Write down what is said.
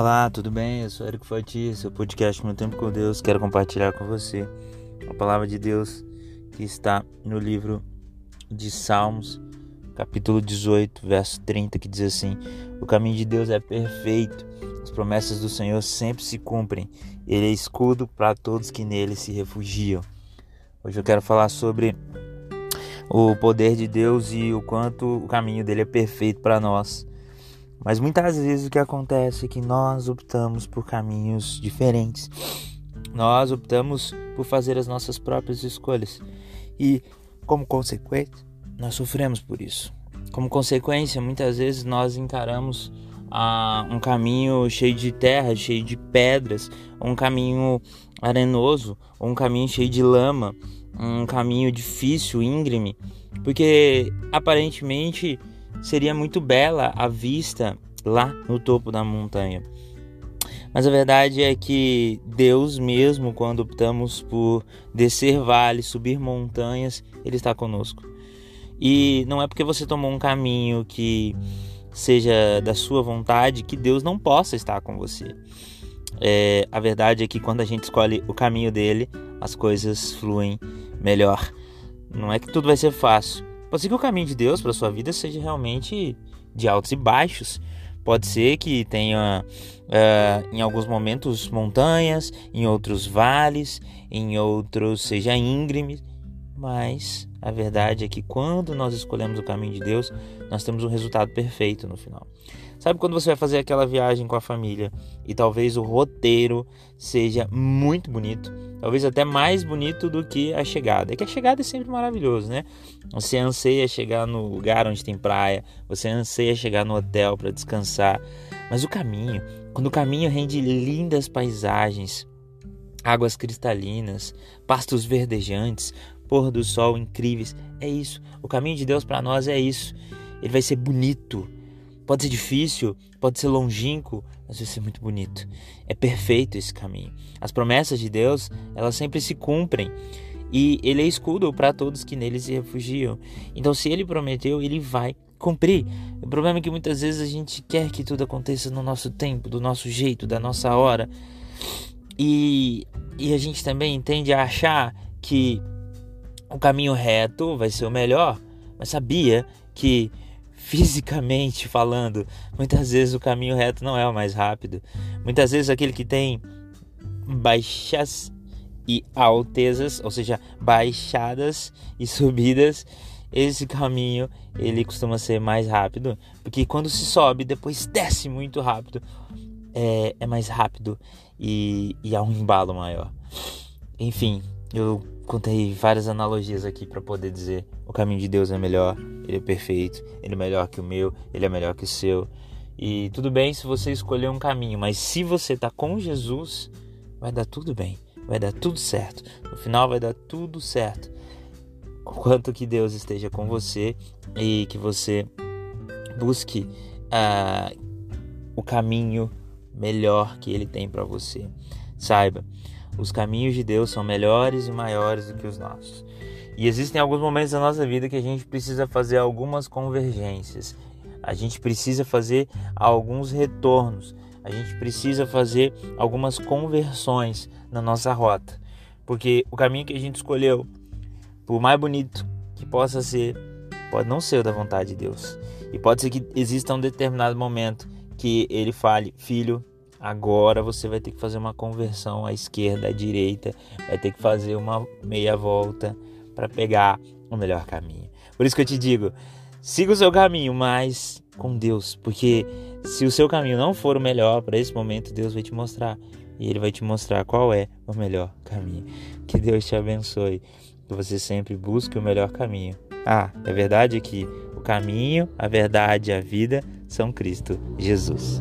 Olá, tudo bem? Eu sou Eric Fati, seu podcast Meu Tempo com Deus. Quero compartilhar com você a palavra de Deus que está no livro de Salmos, capítulo 18, verso 30, que diz assim: O caminho de Deus é perfeito, as promessas do Senhor sempre se cumprem, Ele é escudo para todos que nele se refugiam. Hoje eu quero falar sobre o poder de Deus e o quanto o caminho dele é perfeito para nós. Mas muitas vezes o que acontece é que nós optamos por caminhos diferentes. Nós optamos por fazer as nossas próprias escolhas. E, como consequência, nós sofremos por isso. Como consequência, muitas vezes nós encaramos ah, um caminho cheio de terra, cheio de pedras, um caminho arenoso, um caminho cheio de lama, um caminho difícil, íngreme, porque aparentemente seria muito bela a vista lá no topo da montanha. Mas a verdade é que Deus, mesmo quando optamos por descer vales, subir montanhas, Ele está conosco. E não é porque você tomou um caminho que seja da sua vontade que Deus não possa estar com você. É, a verdade é que quando a gente escolhe o caminho dele, as coisas fluem melhor. Não é que tudo vai ser fácil, Pode ser que o caminho de Deus para sua vida seja realmente de altos e baixos. Pode ser que tenha uh, em alguns momentos montanhas, em outros vales, em outros seja íngreme, mas a verdade é que quando nós escolhemos o caminho de Deus, nós temos um resultado perfeito no final. Sabe quando você vai fazer aquela viagem com a família e talvez o roteiro seja muito bonito, talvez até mais bonito do que a chegada. É que a chegada é sempre maravilhoso, né? Você anseia chegar no lugar onde tem praia, você anseia chegar no hotel para descansar, mas o caminho, quando o caminho rende lindas paisagens, águas cristalinas, pastos verdejantes, pôr do sol incríveis. É isso. O caminho de Deus para nós é isso. Ele vai ser bonito. Pode ser difícil, pode ser longínquo, mas vai ser muito bonito. É perfeito esse caminho. As promessas de Deus, elas sempre se cumprem. E ele é escudo para todos que nele se refugiam. Então, se ele prometeu, ele vai cumprir. O problema é que muitas vezes a gente quer que tudo aconteça no nosso tempo, do nosso jeito, da nossa hora. E, e a gente também tende a achar que o caminho reto vai ser o melhor, mas sabia que fisicamente falando, muitas vezes o caminho reto não é o mais rápido. Muitas vezes aquele que tem baixas e altezas, ou seja, baixadas e subidas, esse caminho ele costuma ser mais rápido, porque quando se sobe, depois desce muito rápido, é, é mais rápido e, e há um embalo maior. Enfim, eu contei várias analogias aqui para poder dizer o caminho de Deus é melhor, ele é perfeito, ele é melhor que o meu, ele é melhor que o seu. E tudo bem se você escolher um caminho, mas se você tá com Jesus, vai dar tudo bem, vai dar tudo certo. No final vai dar tudo certo. Quanto que Deus esteja com você e que você busque uh, o caminho melhor que Ele tem para você. Saiba, os caminhos de Deus são melhores e maiores do que os nossos. E existem alguns momentos da nossa vida que a gente precisa fazer algumas convergências. A gente precisa fazer alguns retornos. A gente precisa fazer algumas conversões na nossa rota. Porque o caminho que a gente escolheu, por mais bonito que possa ser, pode não ser da vontade de Deus. E pode ser que exista um determinado momento que ele fale: Filho, Agora você vai ter que fazer uma conversão à esquerda, à direita, vai ter que fazer uma meia volta para pegar o melhor caminho. Por isso que eu te digo, siga o seu caminho, mas com Deus, porque se o seu caminho não for o melhor para esse momento, Deus vai te mostrar e ele vai te mostrar qual é o melhor caminho. Que Deus te abençoe, que você sempre busque o melhor caminho. Ah, é verdade que o caminho, a verdade e a vida são Cristo Jesus.